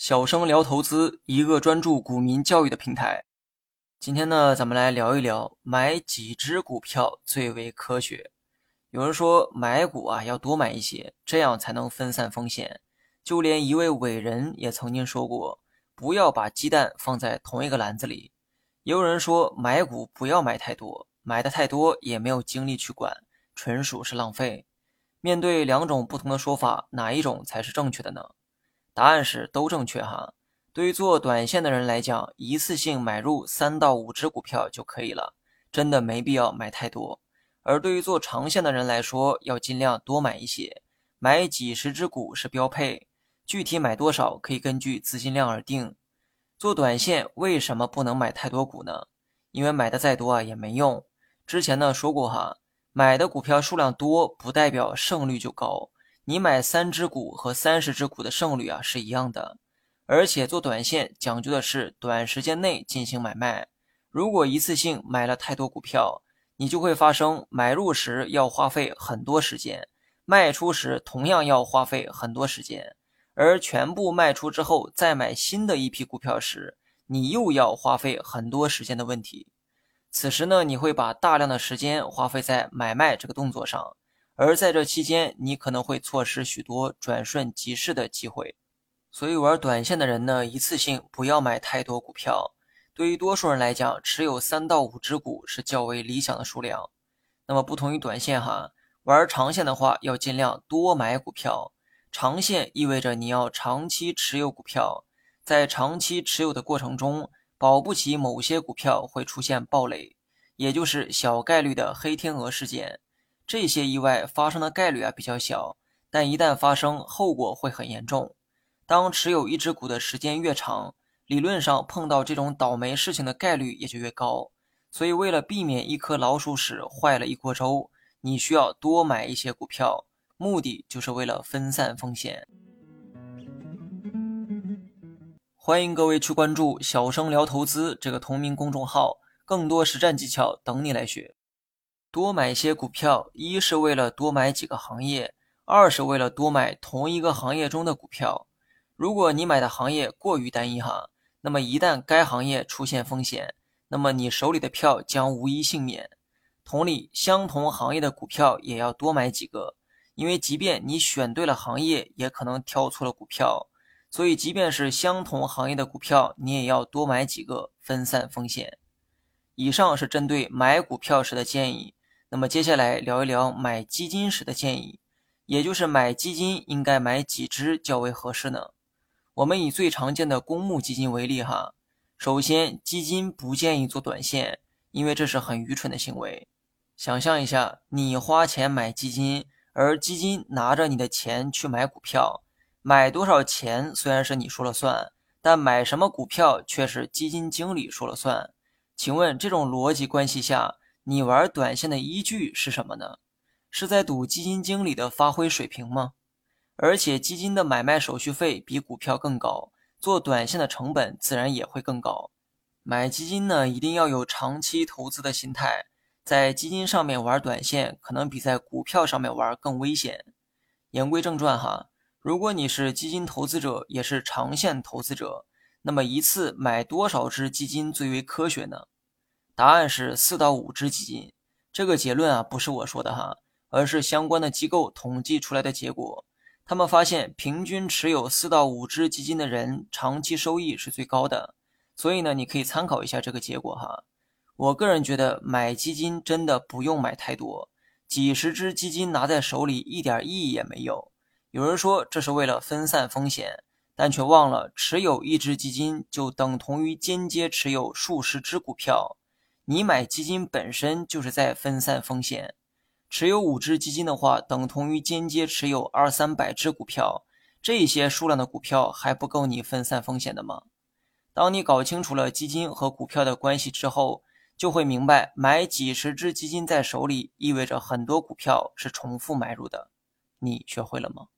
小生聊投资，一个专注股民教育的平台。今天呢，咱们来聊一聊买几只股票最为科学。有人说买股啊要多买一些，这样才能分散风险。就连一位伟人也曾经说过，不要把鸡蛋放在同一个篮子里。也有人说买股不要买太多，买的太多也没有精力去管，纯属是浪费。面对两种不同的说法，哪一种才是正确的呢？答案是都正确哈。对于做短线的人来讲，一次性买入三到五只股票就可以了，真的没必要买太多。而对于做长线的人来说，要尽量多买一些，买几十只股是标配。具体买多少可以根据资金量而定。做短线为什么不能买太多股呢？因为买的再多啊也没用。之前呢说过哈，买的股票数量多不代表胜率就高。你买三只股和三十只股的胜率啊是一样的，而且做短线讲究的是短时间内进行买卖。如果一次性买了太多股票，你就会发生买入时要花费很多时间，卖出时同样要花费很多时间，而全部卖出之后再买新的一批股票时，你又要花费很多时间的问题。此时呢，你会把大量的时间花费在买卖这个动作上。而在这期间，你可能会错失许多转瞬即逝的机会。所以玩短线的人呢，一次性不要买太多股票。对于多数人来讲，持有三到五只股是较为理想的数量。那么不同于短线哈，玩长线的话，要尽量多买股票。长线意味着你要长期持有股票，在长期持有的过程中，保不齐某些股票会出现暴雷，也就是小概率的黑天鹅事件。这些意外发生的概率啊比较小，但一旦发生，后果会很严重。当持有一只股的时间越长，理论上碰到这种倒霉事情的概率也就越高。所以，为了避免一颗老鼠屎坏了一锅粥，你需要多买一些股票，目的就是为了分散风险。欢迎各位去关注“小生聊投资”这个同名公众号，更多实战技巧等你来学。多买一些股票，一是为了多买几个行业，二是为了多买同一个行业中的股票。如果你买的行业过于单一哈，那么一旦该行业出现风险，那么你手里的票将无一幸免。同理，相同行业的股票也要多买几个，因为即便你选对了行业，也可能挑错了股票。所以，即便是相同行业的股票，你也要多买几个，分散风险。以上是针对买股票时的建议。那么接下来聊一聊买基金时的建议，也就是买基金应该买几只较为合适呢？我们以最常见的公募基金为例哈。首先，基金不建议做短线，因为这是很愚蠢的行为。想象一下，你花钱买基金，而基金拿着你的钱去买股票，买多少钱虽然是你说了算，但买什么股票却是基金经理说了算。请问这种逻辑关系下？你玩短线的依据是什么呢？是在赌基金经理的发挥水平吗？而且基金的买卖手续费比股票更高，做短线的成本自然也会更高。买基金呢，一定要有长期投资的心态，在基金上面玩短线，可能比在股票上面玩更危险。言归正传哈，如果你是基金投资者，也是长线投资者，那么一次买多少只基金最为科学呢？答案是四到五只基金，这个结论啊不是我说的哈，而是相关的机构统计出来的结果。他们发现，平均持有四到五只基金的人，长期收益是最高的。所以呢，你可以参考一下这个结果哈。我个人觉得，买基金真的不用买太多，几十只基金拿在手里一点意义也没有。有人说这是为了分散风险，但却忘了，持有一只基金就等同于间接持有数十只股票。你买基金本身就是在分散风险，持有五只基金的话，等同于间接持有二三百只股票，这些数量的股票还不够你分散风险的吗？当你搞清楚了基金和股票的关系之后，就会明白，买几十只基金在手里，意味着很多股票是重复买入的。你学会了吗？